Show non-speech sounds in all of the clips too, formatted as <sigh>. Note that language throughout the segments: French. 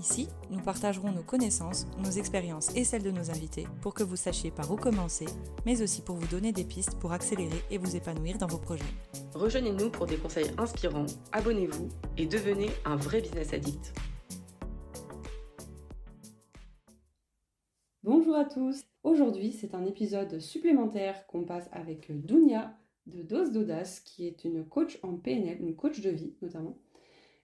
Ici, nous partagerons nos connaissances, nos expériences et celles de nos invités pour que vous sachiez par où commencer, mais aussi pour vous donner des pistes pour accélérer et vous épanouir dans vos projets. Rejoignez-nous pour des conseils inspirants, abonnez-vous et devenez un vrai business addict. Bonjour à tous. Aujourd'hui, c'est un épisode supplémentaire qu'on passe avec Dounia de Dose d'Audace, qui est une coach en PNL, une coach de vie notamment.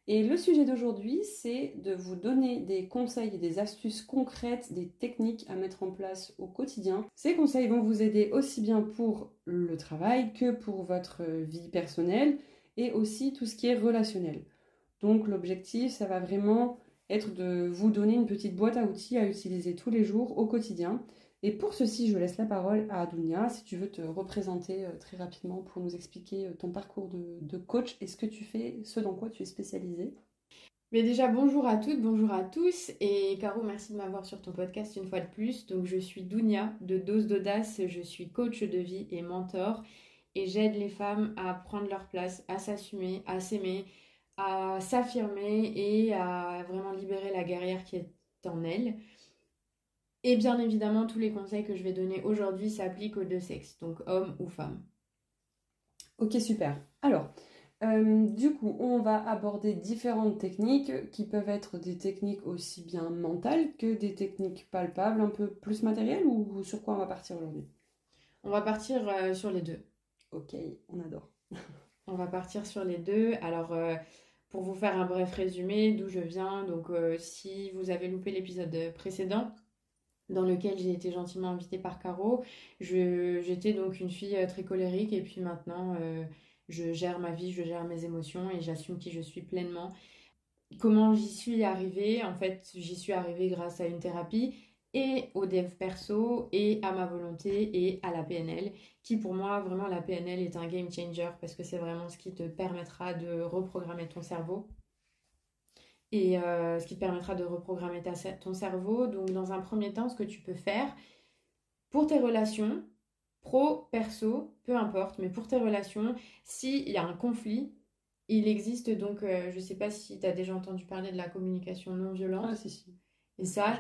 Et le sujet d'aujourd'hui, c'est de vous donner des conseils et des astuces concrètes, des techniques à mettre en place au quotidien. Ces conseils vont vous aider aussi bien pour le travail que pour votre vie personnelle et aussi tout ce qui est relationnel. Donc l'objectif, ça va vraiment être de vous donner une petite boîte à outils à utiliser tous les jours au quotidien. Et pour ceci, je laisse la parole à Adunia si tu veux te représenter euh, très rapidement pour nous expliquer euh, ton parcours de, coach et ce que tu fais, ce dans quoi tu es spécialisée. Mais déjà, bonjour à toutes, bonjour à tous. Et Caro, merci de m'avoir sur ton podcast une fois de plus. Donc, je suis Dounia de Dose d'Audace. Je suis coach de vie et mentor. Et j'aide les femmes à prendre leur place, à s'assumer, à s'aimer, à s'affirmer et à vraiment libérer la guerrière qui est en elles. Et bien évidemment, tous les conseils que je vais donner aujourd'hui s'appliquent aux deux sexes, donc homme ou femme. Ok, super. Alors, euh, du coup, on va aborder différentes techniques qui peuvent être des techniques aussi bien mentales que des techniques palpables, un peu plus matérielles, ou sur quoi on va partir aujourd'hui? On va partir euh, sur les deux. Ok, on adore. <laughs> on va partir sur les deux. Alors, euh, pour vous faire un bref résumé d'où je viens, donc si vous avez loupé l'épisode précédent, dans lequel j'ai été gentiment invitée par Caro. J'étais donc une fille euh, très colérique et puis maintenant euh, je gère ma vie, je gère mes émotions et j'assume qui je suis pleinement. Comment j'y suis arrivée? En fait, j'y suis arrivée grâce à une thérapie et au dev perso et à ma volonté et à la PNL qui pour moi vraiment la PNL est un game changer parce que c'est vraiment ce qui te permettra de reprogrammer ton cerveau et euh, ce qui te permettra de reprogrammer ton cerveau. Donc dans un premier temps, ce que tu peux faire pour tes relations, pro, perso, peu importe, mais pour tes relations, s'il y a un conflit, il existe donc, euh, je ne sais pas si tu as déjà entendu parler de la communication non violente. Ah si si. Et ça,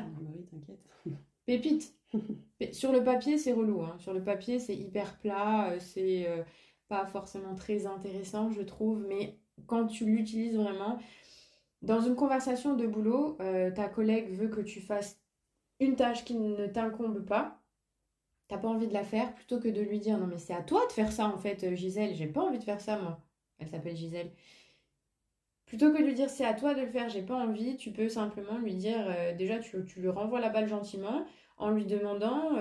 t'inquiète. <laughs> Pépite. <laughs> Sur le papier, c'est relou. Hein. Sur le papier, c'est hyper plat, euh, c'est pas forcément très intéressant, je trouve, mais quand tu l'utilises vraiment, dans une conversation de boulot, euh, ta collègue veut que tu fasses une tâche qui ne t'incombe pas. T'as pas envie de la faire plutôt que de lui dire non mais c'est à toi de faire ça en fait euh, Gisèle, j'ai pas envie de faire ça moi. Elle s'appelle Gisèle. Plutôt que de lui dire c'est à toi de le faire, j'ai pas envie, tu peux simplement lui dire euh, déjà tu, tu, lui renvoies la balle gentiment en lui demandant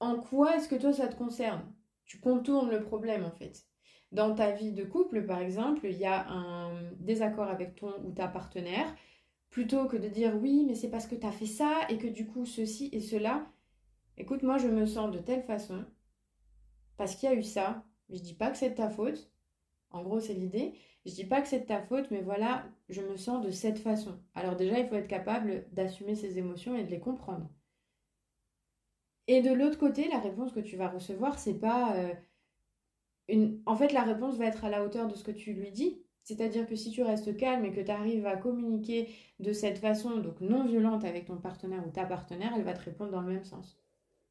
en quoi est-ce que toi ça te concerne? Tu contournes le problème en fait dans ta vie de couple, par exemple, il y a un désaccord avec ton ou ta partenaire, plutôt que de dire oui, mais c'est parce que tu as fait ça et que du coup ceci et cela, écoute, moi je me sens de telle façon, parce qu'il y a eu ça, je dis pas que c'est de ta faute, en gros c'est l'idée, je dis pas que c'est de ta faute, mais voilà, je me sens de cette façon. Alors déjà, il faut être capable d'assumer ses émotions et de les comprendre. Et de l'autre côté, la réponse que tu vas recevoir, c'est pas euh, en fait, la réponse va être à la hauteur de ce que tu lui dis. C'est-à-dire que si tu restes calme et que tu arrives à communiquer de cette façon, donc non violente avec ton partenaire ou ta partenaire, elle va te répondre dans le même sens.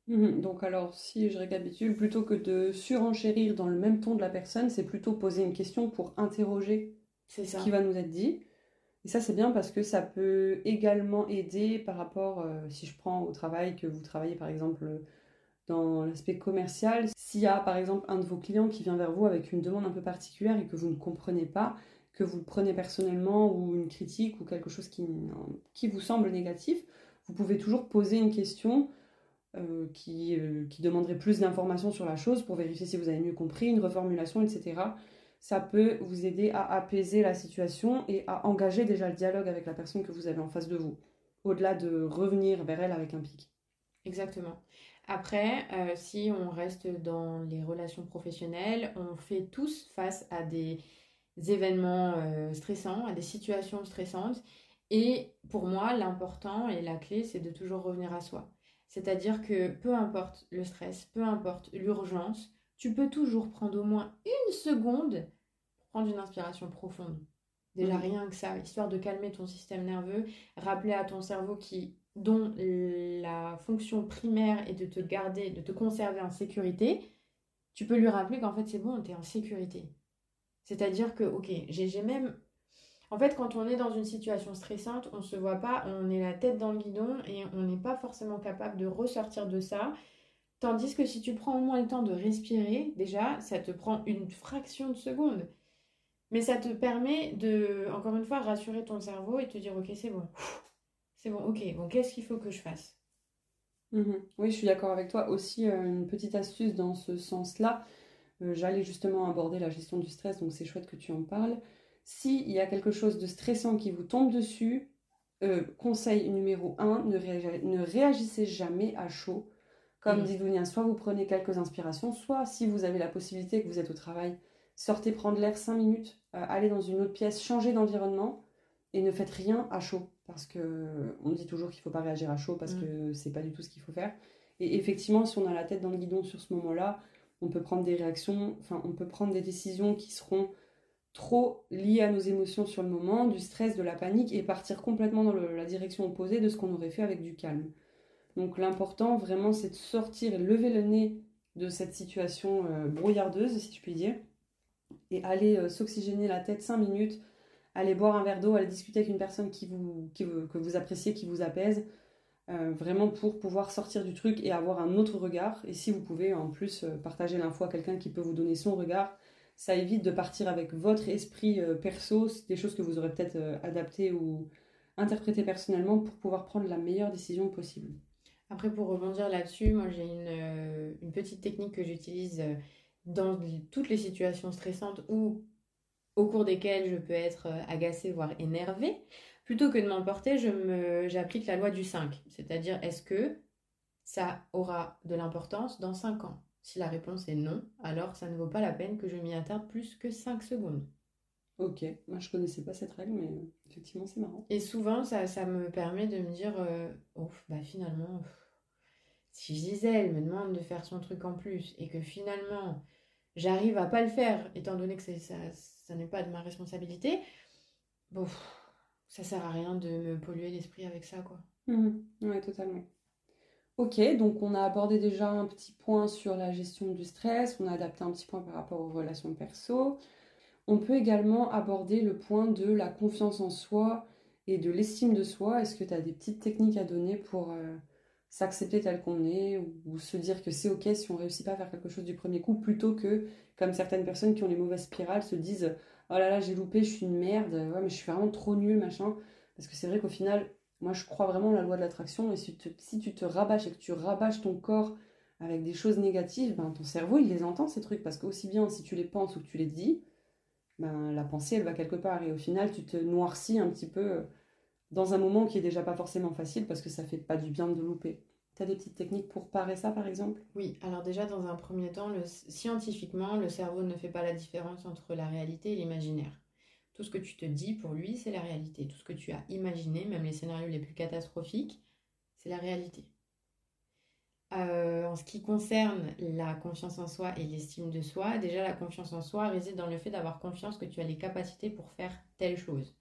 Mhm. donc alors, si je récapitule, plutôt que de surenchérir dans le même ton de la personne, c'est plutôt poser une question pour interroger ce qui va nous être dit. Et ça, c'est bien parce que ça peut également aider par rapport, euh, si je prends au travail, que vous travaillez par exemple dans l'aspect commercial, s'il y a par exemple un de vos clients qui vient vers vous avec une demande un peu particulière et que vous ne comprenez pas, que vous le prenez personnellement ou une critique ou quelque chose qui, vous semble négatif, vous pouvez toujours poser une question euh, qui, euh, qui, demanderait plus d'informations sur la chose pour vérifier si vous avez mieux compris, une reformulation, etc. Ça peut vous aider à apaiser la situation et à engager déjà le dialogue avec la personne que vous avez en face de vous, au-delà de revenir vers elle avec un pic. Exactement. Après, euh, si on reste dans les relations professionnelles, on fait tous face à des événements euh, stressants, à des situations stressantes. Et pour moi, l'important et la clé, c'est de toujours revenir à soi. C'est-à-dire que peu importe le stress, peu importe l'urgence, tu peux toujours prendre au moins une seconde pour prendre une inspiration profonde. Déjà, mmh. rien que ça, histoire de calmer ton système nerveux, rappeler à ton cerveau qui, dont la fonction primaire est de te garder, de te conserver en sécurité, tu peux lui rappeler qu'en fait c'est bon, tu en sécurité. C'est-à-dire que, ok, j'ai même... En fait, quand on est dans une situation stressante, on ne se voit pas, on est la tête dans le guidon et on n'est pas forcément capable de ressortir de ça. Tandis que si tu prends au moins le temps de respirer, déjà, ça te prend une fraction de seconde. Mais ça te permet de, encore une fois, rassurer ton cerveau et te dire, ok, c'est bon. C'est bon, ok, bon, qu'est-ce qu'il faut que je fasse? Mhm. Oui, je suis d'accord avec toi. Aussi, euh, une petite astuce dans ce sens-là, euh, j'allais justement aborder la gestion du stress, donc c'est chouette que tu en parles. S'il y a quelque chose de stressant qui vous tombe dessus, euh, conseil numéro 1, ne, réagissez jamais à chaud. Comme dit Dounia, soit vous prenez quelques inspirations, soit si vous avez la possibilité que vous êtes au travail, sortez prendre l'air 5 minutes, allez dans une autre pièce, changez d'environnement et ne faites rien à chaud parce que on dit toujours qu'il ne faut pas réagir à chaud parce que mm. que c'est pas du tout ce qu'il faut faire. Et effectivement, si on a la tête dans le guidon sur ce moment-là, on peut prendre des réactions, enfin, on peut prendre des décisions qui seront trop liées à nos émotions sur le moment, du stress, de la panique, et partir complètement dans la direction opposée de ce qu'on aurait fait avec du calme. Donc l'important vraiment, c'est de sortir et lever le nez de cette situation euh, brouillardeuse, si je puis dire, et aller euh, s'oxygéner la tête 5 minutes, aller boire un verre d'eau, aller discuter avec une personne qui vous, que vous appréciez, qui vous apaise, euh, vraiment pour pouvoir sortir du truc et avoir un autre regard. Et si vous pouvez en plus euh, partager l'info à quelqu'un qui peut vous donner son regard, ça évite de partir avec votre esprit euh, perso, des choses que vous aurez peut-être adaptées ou interprétées personnellement pour pouvoir prendre la meilleure décision possible. Après, pour rebondir là-dessus, moi j'ai une, une, petite technique que j'utilise dans toutes les situations stressantes ou au cours desquelles je peux être euh, agacée, voire énervée, plutôt que de m'emporter, j'applique la loi du 5. C'est-à-dire, est-ce que ça aura de l'importance dans 5 ans? Si la réponse est non, alors ça ne vaut pas la peine que je m'y attarde plus que 5 secondes. Ok, moi je connaissais pas cette règle, mais effectivement c'est marrant. Et souvent ça, ça, me permet de me dire, euh, bah finalement, si Gisèle me demande de faire son truc en plus et que finalement j'arrive à pas le faire, étant donné que ça, ça n'est pas de ma responsabilité, bon, ça sert à rien de me polluer l'esprit avec ça, quoi. Mmh. ouais, totalement. Ok, donc on a abordé déjà un petit point sur la gestion du stress, on a adapté un petit point par rapport aux relations perso. On peut également aborder le point de la confiance en soi et de l'estime de soi. Est-ce que tu as des petites techniques à donner pour euh, s'accepter tel qu'on est ou, se dire que c'est ok si on réussit pas à faire quelque chose du premier coup plutôt que comme certaines personnes qui ont les mauvaises spirales se disent oh là là j'ai loupé je suis une merde ouais mais je suis vraiment trop nulle machin. Parce que c'est vrai qu'au final moi je crois vraiment à la loi de l'attraction et si, tu te rabâches et que tu rabâches ton corps avec des choses négatives ben ton cerveau il les entend ces trucs. Parce que aussi bien si tu les penses ou que tu les dis ben la pensée elle va quelque part. Et au final tu te noircis un petit peu dans un moment qui est déjà pas forcément facile parce que ça fait pas du bien de louper. Tu as des petites techniques pour parer ça par exemple? Oui, alors déjà dans un premier temps, scientifiquement, le cerveau ne fait pas la différence entre la réalité et l'imaginaire. Tout ce que tu te dis pour lui, c'est la réalité. Tout ce que tu as imaginé, même les scénarios les plus catastrophiques, c'est la réalité. Euh, en ce qui concerne la confiance en soi et l'estime de soi, déjà la confiance en soi réside dans le fait d'avoir confiance que tu as les capacités pour faire telle chose.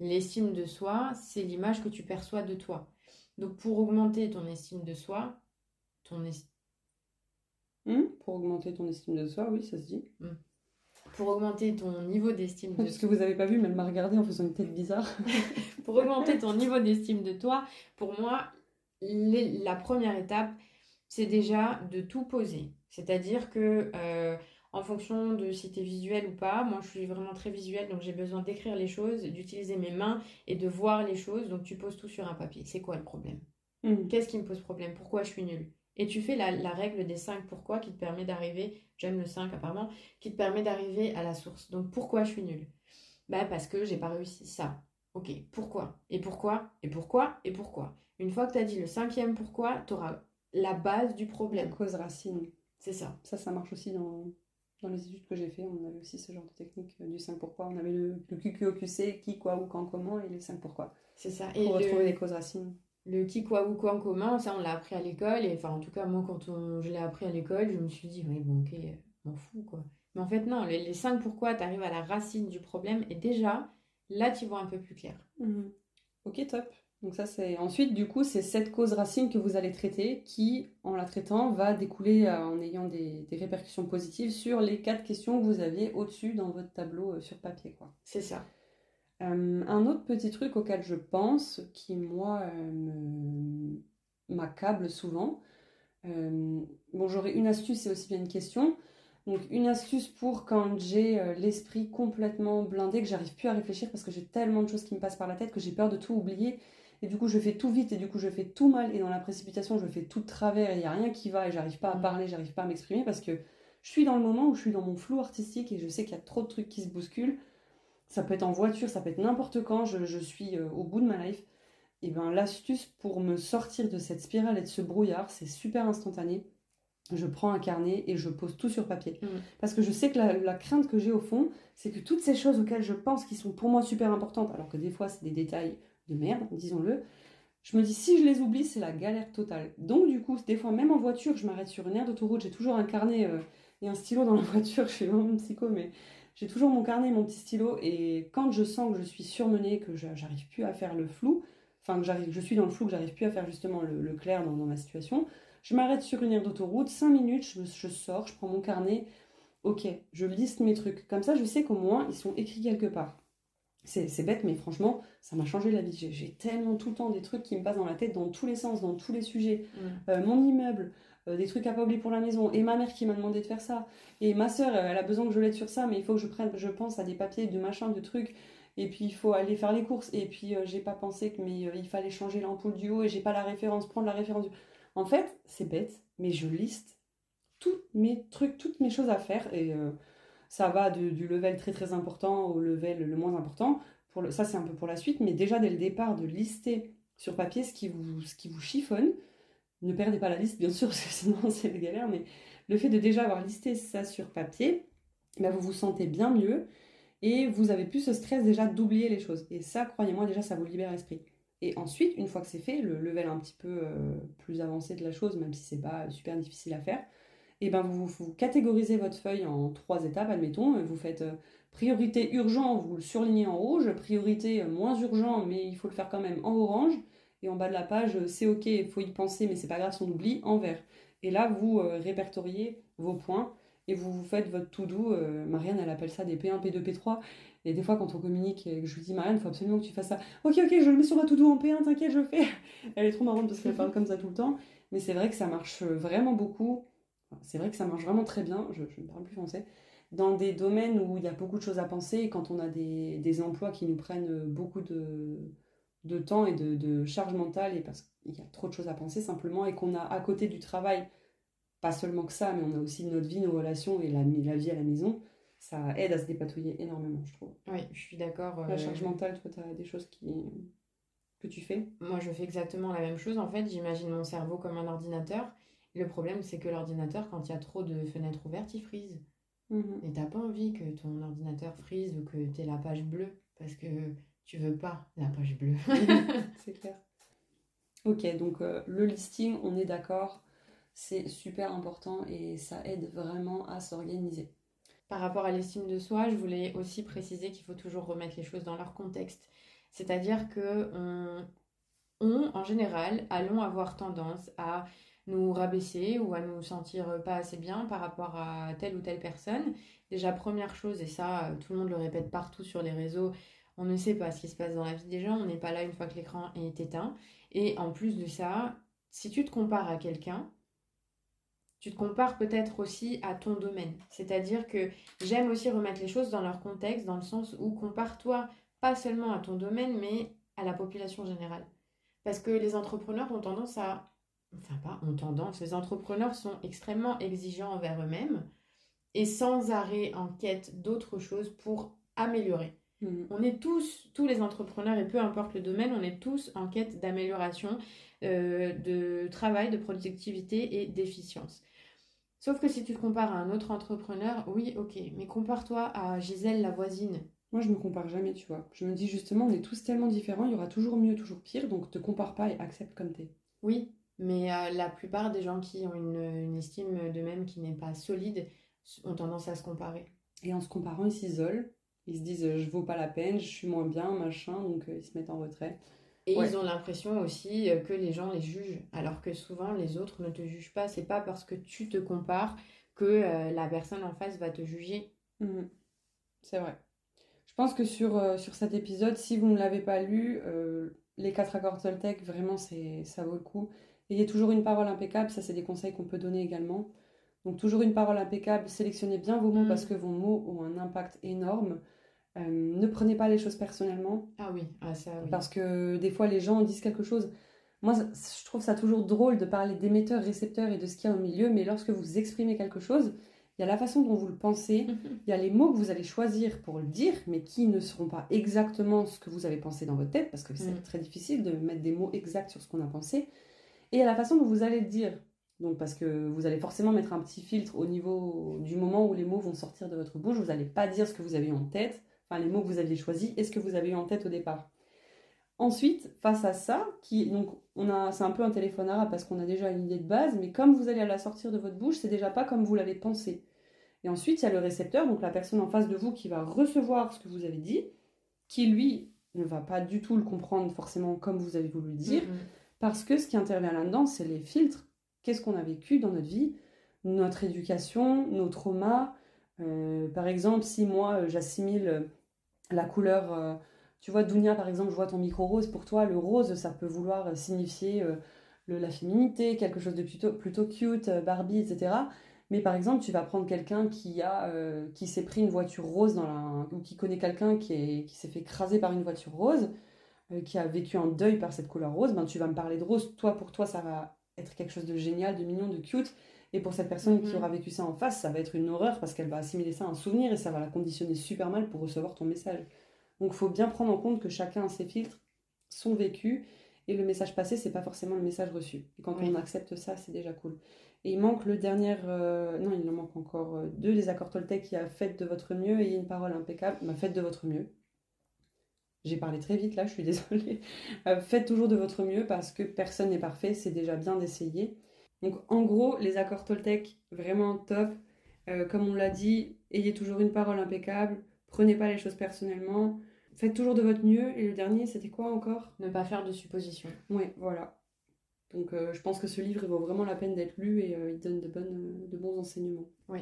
L'estime de soi, c'est l'image que tu perçois de toi. Donc pour augmenter ton estime de soi, ton hmm, Pour augmenter ton estime de soi, oui, ça se dit. Hmm. Pour augmenter ton niveau d'estime de soi. Ce que vous n'avez pas vu, mais elle m'a regardé en faisant une tête bizarre. <laughs> pour augmenter ton niveau d'estime de toi, pour moi, la première étape, c'est déjà de tout poser. C'est-à-dire que euh, en fonction de si tu es visuel ou pas. Moi, je suis vraiment très visuelle, donc j'ai besoin d'écrire les choses, d'utiliser mes mains et de voir les choses. Donc, tu poses tout sur un papier. C'est quoi le problème? Hmm. Qu'est-ce qui me pose problème? Pourquoi je suis nulle? Et tu fais la, règle des 5 pourquoi qui te permet d'arriver, j'aime le 5 apparemment, qui te permet d'arriver à la source. Donc, pourquoi je suis nulle? Bah, Parce que j'ai pas réussi ça. Ok, pourquoi? Et pourquoi? Et pourquoi? Et pourquoi? Une fois que tu as dit le cinquième pourquoi, tu auras la base du problème. La cause racine. C'est ça. Ça, ça marche aussi dans Dans les études que j'ai fait, on avait aussi ce genre de technique euh, du 5 pourquoi. On avait le, le QQOQC, qui, quoi, où, quand, comment, et les 5 pourquoi. C'est ça. Pour retrouver les causes racines. Le qui, quoi, où, quand, comment, ça on l'a appris à l'école. Et enfin, en tout cas, moi, quand je l'ai appris à l'école, je me suis dit, oui, bon, ok, m'en fous, quoi. Mais en fait, non, les, les 5 pourquoi, tu arrives à la racine du problème. Et déjà, là, tu vois un peu plus clair. Mhm. Ok, top. Donc ça, c'est ensuite, du coup, c'est cette cause racine que vous allez traiter qui, en la traitant, va découler euh, en ayant des, répercussions positives sur les quatre questions que vous aviez au-dessus dans votre tableau euh, sur papier. quoi. C'est ça. Euh, un autre petit truc auquel je pense, qui moi m'accable souvent, bon j'aurais une astuce et aussi bien une question. Donc une astuce pour quand j'ai l'esprit complètement blindé, que j'arrive plus à réfléchir parce que j'ai tellement de choses qui me passent par la tête que j'ai peur de tout oublier et du coup, je fais tout vite et du coup, je fais tout mal. Et dans la précipitation, je fais tout de travers et il n'y a rien qui va et j'arrive pas à mm. parler, j'arrive pas à m'exprimer parce que je suis dans le moment où je suis dans mon flou artistique et je sais qu'il y a trop de trucs qui se bousculent. Ça peut être en voiture, ça peut être n'importe quand, je, suis euh, au bout de ma life. Et ben l'astuce pour me sortir de cette spirale et de ce brouillard, c'est super instantané. Je prends un carnet et je pose tout sur papier. Mm. Parce que je sais que la, la crainte que j'ai au fond, c'est que toutes ces choses auxquelles je pense qui sont pour moi super importantes, alors que des fois c'est des détails de merde, disons-le. Je me dis, si je les oublie, c'est la galère totale. Donc, du coup, des fois, même en voiture, je m'arrête sur une aire d'autoroute, j'ai toujours un carnet euh, et un stylo dans la <laughs> voiture. Je suis vraiment psycho, mais j'ai toujours mon carnet et mon petit stylo. Et quand je sens que je suis surmenée, que j'arrive plus à faire le flou, enfin, que je suis dans le flou, que j'arrive plus à faire justement le, clair dans, ma situation, je m'arrête sur une aire d'autoroute, 5 minutes, je sors, je prends mon carnet. Ok, je liste mes trucs. Comme ça, je sais qu'au moins, ils sont écrits quelque part. C'est bête, mais franchement, ça m'a changé la vie. J'ai tellement tout le temps des trucs qui me passent dans la tête dans tous les sens, dans tous les sujets. Mm. Euh, mon immeuble, euh, des trucs à pas oublier pour la maison, et ma mère qui m'a demandé de faire ça, et ma soeur, elle a besoin que je l'aide sur ça, mais il faut que je prenne, je pense à des papiers, de machin, de trucs, et puis il faut aller faire les courses, et puis euh, j'ai pas pensé que mais il fallait changer l'ampoule du haut, et j'ai pas la référence, prendre la référence du. En fait, c'est bête, mais je liste tous mes trucs, toutes mes choses à faire, et ça va du level très très important au level le moins important. Pour ça, c'est un peu pour la suite, mais déjà dès le départ, de lister sur papier ce qui vous, ce qui vous chiffonne. Ne perdez pas la liste, bien sûr, <laughs> sinon c'est une galère, mais le fait de déjà avoir listé ça sur papier, bah, vous vous sentez bien mieux et vous avez plus ce stress déjà d'oublier les choses. Et ça, croyez-moi, déjà, ça vous libère l'esprit. Et ensuite, une fois que c'est fait, le level un petit peu euh, plus avancé de la chose, même si c'est pas super difficile à faire, et ben vous, vous, catégorisez votre feuille en trois étapes, admettons. Vous faites euh, priorité urgent, vous le surlignez en rouge, priorité euh, moins urgent, mais il faut le faire quand même en orange. Et en bas de la page, euh, c'est ok, il faut y penser, mais c'est pas grave on oublie, en vert. Et là, vous répertoriez vos points et vous, vous faites votre to-do. Marianne, elle appelle ça des P1, P2, P3. Et des fois, quand on communique je lui dis, Marianne, il faut absolument que tu fasses ça. Ok, ok, je le mets sur ma to-do en P1, t'inquiète, je le fais. <laughs> Elle est trop marrante parce qu'elle parle comme ça tout le temps. Mais c'est vrai que ça marche vraiment beaucoup c'est vrai que ça marche vraiment très bien, je, ne parle plus français, dans des domaines où il y a beaucoup de choses à penser et quand on a des, emplois qui nous prennent beaucoup de, de temps et de, de, charge mentale et parce qu'il y a trop de choses à penser simplement et qu'on a à côté du travail, pas seulement que ça, mais on a aussi notre vie, nos relations et la, la vie à la maison, ça aide à se dépatouiller énormément, je trouve. Oui, je suis d'accord. La euh, charge mentale, toi, tu as des choses qui que tu fais? Moi, je fais exactement la même chose. En fait, j'imagine mon cerveau comme un ordinateur le problème, c'est que l'ordinateur, quand il y a trop de fenêtres ouvertes, il frise. Mhm. Et t'as pas envie que ton ordinateur frise ou que tu aies la page bleue parce que tu veux pas la page bleue. <laughs> <laughs> c'est clair. Ok, donc euh, le listing, on est d'accord, c'est super important et ça aide vraiment à s'organiser. Par rapport à l'estime de soi, je voulais aussi préciser qu'il faut toujours remettre les choses dans leur contexte. C'est-à-dire que on, en général, allons avoir tendance à nous rabaisser ou à nous sentir pas assez bien par rapport à telle ou telle personne. Déjà, première chose, et ça, tout le monde le répète partout sur les réseaux, on ne sait pas ce qui se passe dans la vie des gens, on n'est pas là une fois que l'écran est éteint. Et en plus de ça, si tu te compares à quelqu'un, tu te compares peut-être aussi à ton domaine. C'est-à-dire que j'aime aussi remettre les choses dans leur contexte, dans le sens où compare-toi pas seulement à ton domaine, mais à la population générale. Parce que les entrepreneurs ont tendance à enfin pas ont tendance, les entrepreneurs sont extrêmement exigeants envers eux-mêmes et sans arrêt en quête d'autres choses pour améliorer. Mhm. On est tous, tous les entrepreneurs, et peu importe le domaine, on est tous en quête d'amélioration, euh, de travail, de productivité et d'efficience. Sauf que si tu te compares à un autre entrepreneur, oui, ok, mais compare-toi à Gisèle, la voisine. Moi, je me compare jamais, tu vois. Je me dis justement, on est tous tellement différents, il y aura toujours mieux, toujours pire, donc te compare pas et accepte comme t'es. Oui, mais euh, la plupart des gens qui ont une, estime d'eux-mêmes qui n'est pas solide ont tendance à se comparer. Et en se comparant, ils s'isolent, ils se disent je vaux pas la peine, je suis moins bien, machin, donc euh, ils se mettent en retrait. Et ils ont l'impression aussi euh, que les gens les jugent, alors que souvent les autres ne te jugent pas. C'est pas parce que tu te compares que euh, la personne en face va te juger. Mhm. C'est vrai. Je pense que sur, euh, sur cet épisode, si vous ne l'avez pas lu, les quatre accords Toltec, vraiment, c'est, ça vaut le coup. Ayez toujours une parole impeccable, ça c'est des conseils qu'on peut donner également. Donc toujours une parole impeccable, sélectionnez bien vos mots mhm. parce que vos mots ont un impact énorme. Euh, ne prenez pas les choses personnellement. Ah oui, ah, ça oui. Parce que des fois, les gens disent quelque chose. Moi, je trouve ça toujours drôle de parler d'émetteurs, récepteurs et de ce qu'il y a au milieu, mais lorsque vous exprimez quelque chose, il y a la façon dont vous le pensez, <laughs> il y a les mots que vous allez choisir pour le dire, mais qui ne seront pas exactement ce que vous avez pensé dans votre tête, parce que c'est mm. très difficile de mettre des mots exacts sur ce qu'on a pensé. Et a la façon dont vous allez le dire. Donc, parce que vous allez forcément mettre un petit filtre au niveau du moment où les mots vont sortir de votre bouche. Vous n'allez pas dire ce que vous avez en tête enfin les mots que vous aviez choisis et ce que vous avez eu en tête au départ. Ensuite, face à ça, qui donc on a, c'est un peu un téléphone arabe parce qu'on a déjà une idée de base, mais comme vous allez la sortir de votre bouche, c'est déjà pas comme vous l'avez pensé. Et ensuite, il y a le récepteur, donc la personne en face de vous qui va recevoir ce que vous avez dit, qui lui ne va pas du tout le comprendre forcément comme vous avez voulu le dire, mm-hmm. Parce que ce qui intervient là-dedans, c'est les filtres. Qu'est-ce qu'on a vécu dans notre vie, notre éducation, nos traumas. Euh, par exemple, si moi j'assimile la couleur. Euh, tu vois, Dounia, par exemple, je vois ton micro rose. Pour toi, le rose, ça peut vouloir signifier euh, la féminité, quelque chose de plutôt, cute, euh, Barbie, etc. Mais par exemple, tu vas prendre quelqu'un qui s'est pris une voiture rose dans la, ou qui connaît quelqu'un qui s'est fait écraser par une voiture rose, qui a vécu un deuil par cette couleur rose, ben tu vas me parler de rose. Toi, pour toi, ça va être quelque chose de génial, de mignon, de cute. Et pour cette personne qui mhm. aura vécu ça en face, ça va être une horreur parce qu'elle va assimiler ça à un souvenir et ça va la conditionner super mal pour recevoir ton message. Donc il faut bien prendre en compte que chacun a ses filtres, son vécu, et le message passé, c'est pas forcément le message reçu. Et quand on accepte ça, c'est déjà cool. Et il manque le dernier, euh, non, il en manque encore euh, deux, les accords Toltec qui a fait de votre mieux et une parole impeccable, bah, faites de votre mieux. J'ai parlé très vite là, je suis désolée. <laughs> Euh, faites toujours de votre mieux parce que personne n'est parfait, c'est déjà bien d'essayer. Donc en gros, les accords Toltec, vraiment top. Euh, comme on l'a dit, ayez toujours une parole impeccable, prenez pas les choses personnellement, faites toujours de votre mieux. Et le dernier, c'était quoi encore? Ne pas faire de suppositions. Oui, voilà. Donc euh, je pense que ce livre, il vaut vraiment la peine d'être lu et il donne de, bonnes, de bons enseignements. Oui.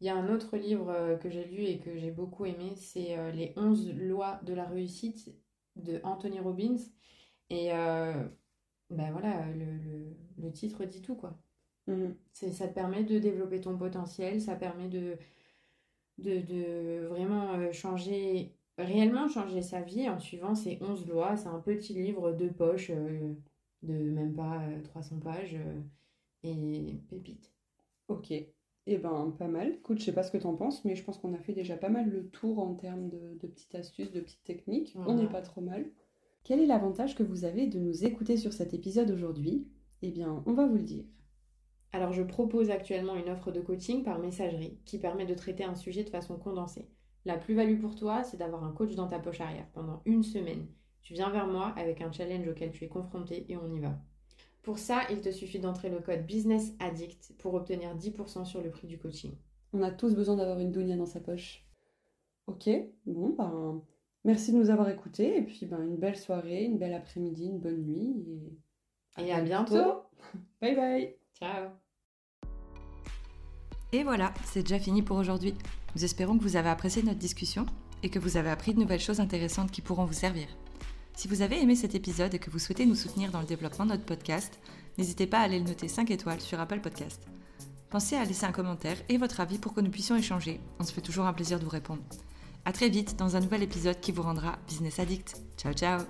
Il y a un autre livre que j'ai lu et que j'ai beaucoup aimé, c'est Les 11 lois de la réussite de Anthony Robbins. Et ben voilà, le, le, titre dit tout, quoi. Mhm. Ça te permet de développer ton potentiel, ça permet de, de, de vraiment euh, changer, réellement changer sa vie en suivant ces 11 lois. C'est un petit livre de poche euh, de même pas 300 euh, pages et pépite. Ok. Eh ben, pas mal. Écoute, je sais pas ce que t'en penses, mais je pense qu'on a fait déjà pas mal le tour en termes de, de petites astuces, de petites techniques. On n'est pas trop mal. Quel est l'avantage que vous avez de nous écouter sur cet épisode aujourd'hui? Eh bien, on va vous le dire. Alors, je propose actuellement une offre de coaching par messagerie qui permet de traiter un sujet de façon condensée. La plus-value pour toi, c'est d'avoir un coach dans ta poche arrière pendant une semaine. Tu viens vers moi avec un challenge auquel tu es confronté et on y va. Pour ça, il te suffit d'entrer le code Business Addict pour obtenir 10% sur le prix du coaching. On a tous besoin d'avoir une dounia dans sa poche. Ok, bon, ben, Merci de nous avoir écoutés et puis ben, une belle soirée, une belle après-midi, une bonne nuit et, et à bientôt. <laughs> bye bye. Ciao. Et voilà, c'est déjà fini pour aujourd'hui. Nous espérons que vous avez apprécié notre discussion et que vous avez appris de nouvelles choses intéressantes qui pourront vous servir. Si vous avez aimé cet épisode et que vous souhaitez nous soutenir dans le développement de notre podcast, n'hésitez pas à aller le noter 5 étoiles sur Apple Podcast. Pensez à laisser un commentaire et votre avis pour que nous puissions échanger. On se fait toujours un plaisir de vous répondre. A très vite dans un nouvel épisode qui vous rendra business addict. Ciao ciao